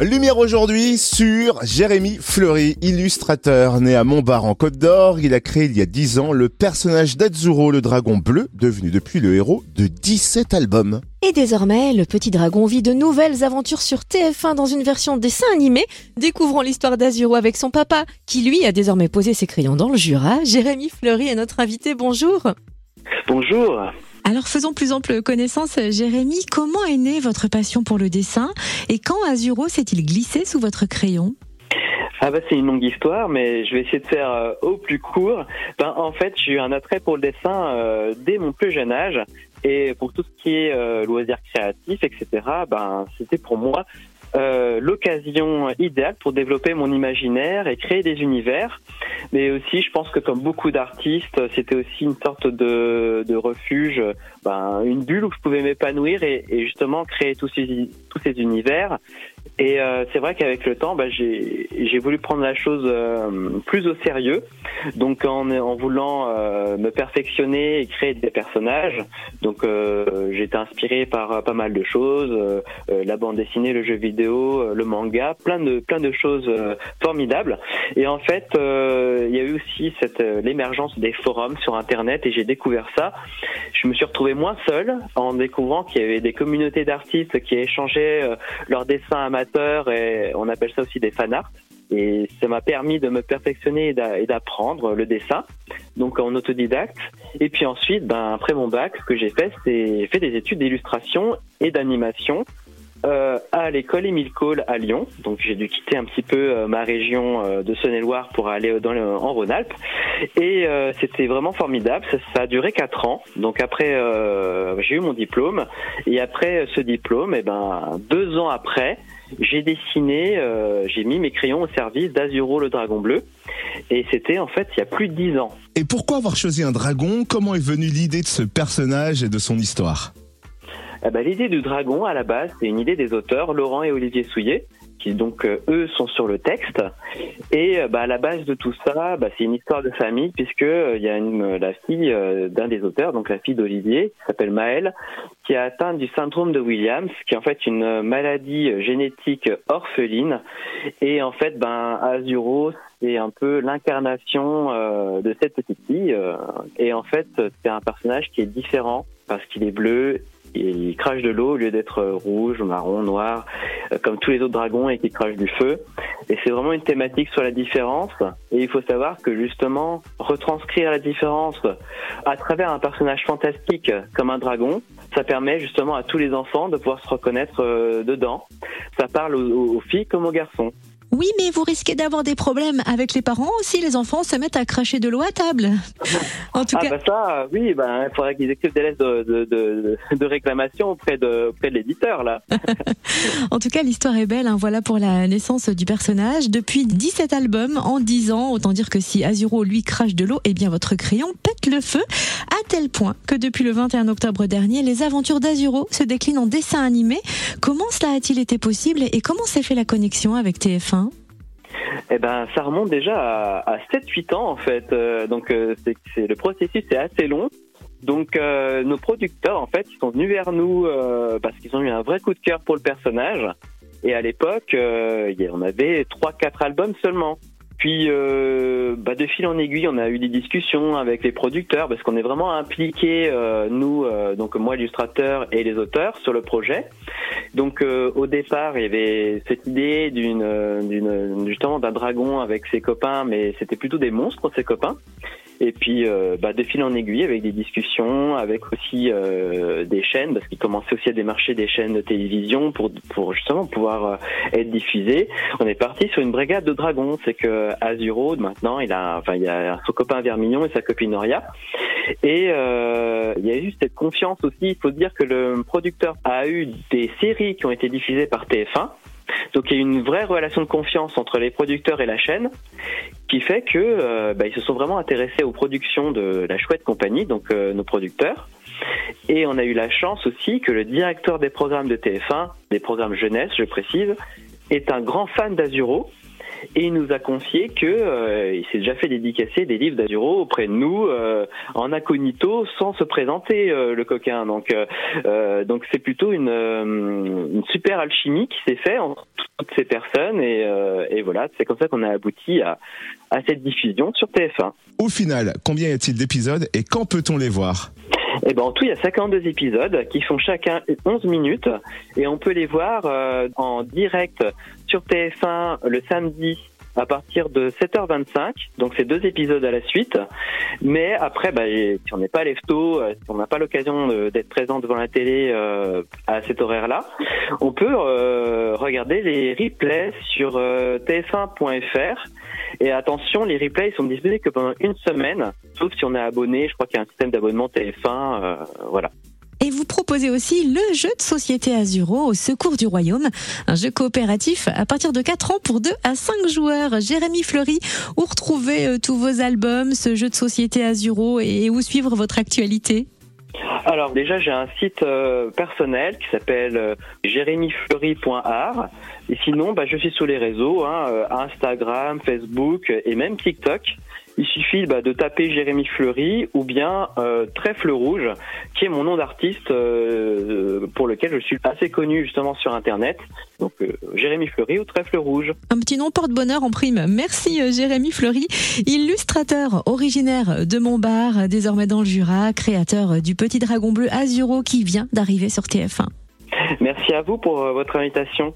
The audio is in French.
Lumière aujourd'hui sur Jérémy Fleury, illustrateur né à Montbard en Côte d'Or. Il a créé il y a 10 ans le personnage d'Azuro, le dragon bleu, devenu depuis le héros de 17 albums. Et désormais, le petit dragon vit de nouvelles aventures sur TF1 dans une version dessin animé. Découvrons l'histoire d'Azuro avec son papa, qui lui a désormais posé ses crayons dans le Jura. Jérémy Fleury est notre invité, bonjour. Bonjour. Alors faisons plus ample connaissance, Jérémy. Comment est née votre passion pour le dessin et quand Azuro s'est-il glissé sous votre crayon? Ah bah c'est une longue histoire, mais je vais essayer de faire euh, au plus court. Ben, en fait, j'ai eu un attrait pour le dessin euh, dès mon plus jeune âge. Et pour tout ce qui est euh, loisirs créatifs, etc., ben, c'était pour moi euh, l'occasion idéale pour développer mon imaginaire et créer des univers. Mais aussi, je pense que comme beaucoup d'artistes, c'était aussi une sorte de, de refuge, ben, une bulle où je pouvais m'épanouir et, et, justement créer tous ces, tous ces univers. Et euh, c'est vrai qu'avec le temps, ben, j'ai voulu prendre la chose euh, plus au sérieux. Donc en, en voulant euh, me perfectionner et créer des personnages. Donc euh, j'ai été inspiré par pas mal de choses, la bande dessinée, le jeu vidéo, le manga, plein de plein de choses formidables. Et en fait, il y a eu aussi cette l'émergence des forums sur Internet et j'ai découvert ça. Je me suis retrouvé moins seul en découvrant qu'il y avait des communautés d'artistes qui échangeaient leurs dessins et on appelle ça aussi des fanarts. Et ça m'a permis de me perfectionner et d'apprendre le dessin, donc en autodidacte. Et puis ensuite, ben, après mon bac, ce que j'ai fait, c'est fait des études d'illustration et d'animation euh, à l'école Émile Cole à Lyon. Donc j'ai dû quitter un petit peu euh, ma région euh, de Saône-et-Loire pour aller dans le, en Rhône-Alpes. Et euh, c'était vraiment formidable. Ça, ça, a duré quatre ans. Donc après, j'ai eu mon diplôme. Et après ce diplôme, et eh ben deux ans après, j'ai dessiné, j'ai mis mes crayons au service d'Azuro le dragon bleu. Et c'était en fait il y a plus de dix ans. Et pourquoi avoir choisi un dragon? Comment est venue l'idée de ce personnage et de son histoire? Eh ben, L'idée du dragon, à la base, c'est une idée des auteurs, Laurent et Olivier Souillet, qui donc euh, eux sont sur le texte. Et euh, bah, à la base de tout ça, bah, c'est une histoire de famille puisque euh, il y a une, la fille d'un des auteurs, donc la fille d'Olivier, qui s'appelle Maëlle, qui a atteint du syndrome de Williams, qui est en fait une maladie génétique orpheline. Et en fait, ben Azuro, c'est un peu l'incarnation de cette petite fille. et en fait, c'est un personnage qui est différent parce qu'il est bleu il crache de l'eau au lieu d'être rouge, marron, noir, euh, comme tous les autres dragons et qui crache du feu. Et c'est vraiment une thématique sur la différence. Et il faut savoir que justement, retranscrire la différence à travers un personnage fantastique comme un dragon, ça permet justement à tous les enfants de pouvoir se reconnaître euh, dedans. Ça parle aux filles comme aux garçons. Oui, mais vous risquez d'avoir des problèmes avec les parents si les enfants se mettent à cracher de l'eau à table. En tout ah cas. Bah ça, oui, bah, il faudrait qu'ils écrivent des lettres de, de, de, réclamation auprès de, auprès de l'éditeur là. en tout cas, l'histoire est belle. Hein. Voilà pour la naissance du personnage. Depuis 17 albums en 10 ans, autant dire que si Azuro lui crache de l'eau, eh bien votre crayon pète le feu à tel point que depuis le 21 octobre dernier, les aventures d'Azuro se déclinent en dessin animé. Comment cela a-t-il été possible et comment s'est fait la connexion avec TF1 eh ben, ça remonte déjà à, à 7-8 ans en fait. Euh, donc, euh, c'est le processus est assez long. Donc, euh, nos producteurs en fait, ils sont venus vers nous parce qu'ils ont eu un vrai coup de cœur pour le personnage. Et à l'époque, on avait 3-4 albums seulement. Puis, euh, bah, de fil en aiguille, on a eu des discussions avec les producteurs parce qu'on est vraiment impliqués, euh, nous, euh, donc moi, illustrateur et les auteurs, sur le projet. Donc, euh, au départ, il y avait cette idée d'une, d'une justement d'un dragon avec ses copains, mais c'était plutôt des monstres, ses copains. Et puis, euh, bah, de fil en aiguille, avec des discussions, avec aussi euh, des chaînes, parce qu'il commençait aussi à démarcher des chaînes de télévision pour, pour justement pouvoir euh, être diffusé. On est parti sur une brigade de dragons. C'est que Azuro, maintenant, il a, enfin, il a son copain Vermillon et sa copine Noria. Et euh, il y a eu cette confiance aussi. Il faut dire que le producteur a eu des séries qui ont été diffusées par TF1 donc il y a une vraie relation de confiance entre les producteurs et la chaîne qui fait que euh, bah, ils se sont vraiment intéressés aux productions de la chouette compagnie, donc euh, nos producteurs. Et on a eu la chance aussi que le directeur des programmes de TF1, des programmes jeunesse, je précise, est un grand fan d'Azuro et il nous a confié que euh, il s'est déjà fait dédicacer des livres d'Azuro auprès de nous euh, en incognito sans se présenter euh, le coquin. Donc donc c'est plutôt une, une super alchimie qui s'est fait entre toutes ces personnes et, euh, et voilà, c'est comme ça qu'on a abouti à, à cette diffusion sur TF1. Au final, combien y a-t-il d'épisodes et quand peut-on les voir? Et ben en tout, il y a 52 épisodes qui font chacun 11 minutes et on peut les voir euh, en direct sur TF1 le samedi à partir de 7h25, donc c'est deux épisodes à la suite. Mais après, bah, si on n'est pas lève-tôt, euh, si on n'a pas l'occasion d'être présent devant la télé euh, à cet horaire-là, on peut euh, regarder les replays sur tf1.fr. Et attention, les replays sont disponibles que pendant une semaine, sauf si on est abonné. Je crois qu'il y a un système d'abonnement TF1, voilà. Vous proposez aussi le jeu de société Azuro au secours du royaume, un jeu coopératif à partir de 4 ans pour 2 à 5 joueurs. Jérémy Fleury, où retrouver euh, tous vos albums, ce jeu de société Azuro et où suivre votre actualité? Alors déjà j'ai un site euh, personnel qui s'appelle euh, jérémyfleury.art et sinon bah, je suis sur les réseaux hein, Instagram, Facebook et même TikTok. Il suffit bah, de taper Jérémy Fleury ou bien euh, Trèfle Rouge, qui est mon nom d'artiste euh, pour lequel je suis assez connu justement sur Internet. Donc euh, Jérémy Fleury ou Trèfle Rouge. Un petit nom porte-bonheur en prime. Merci Jérémy Fleury, illustrateur originaire de Montbard, désormais dans le Jura, créateur du Petit Dragon Bleu Azuro qui vient d'arriver sur TF1. Merci à vous pour votre invitation.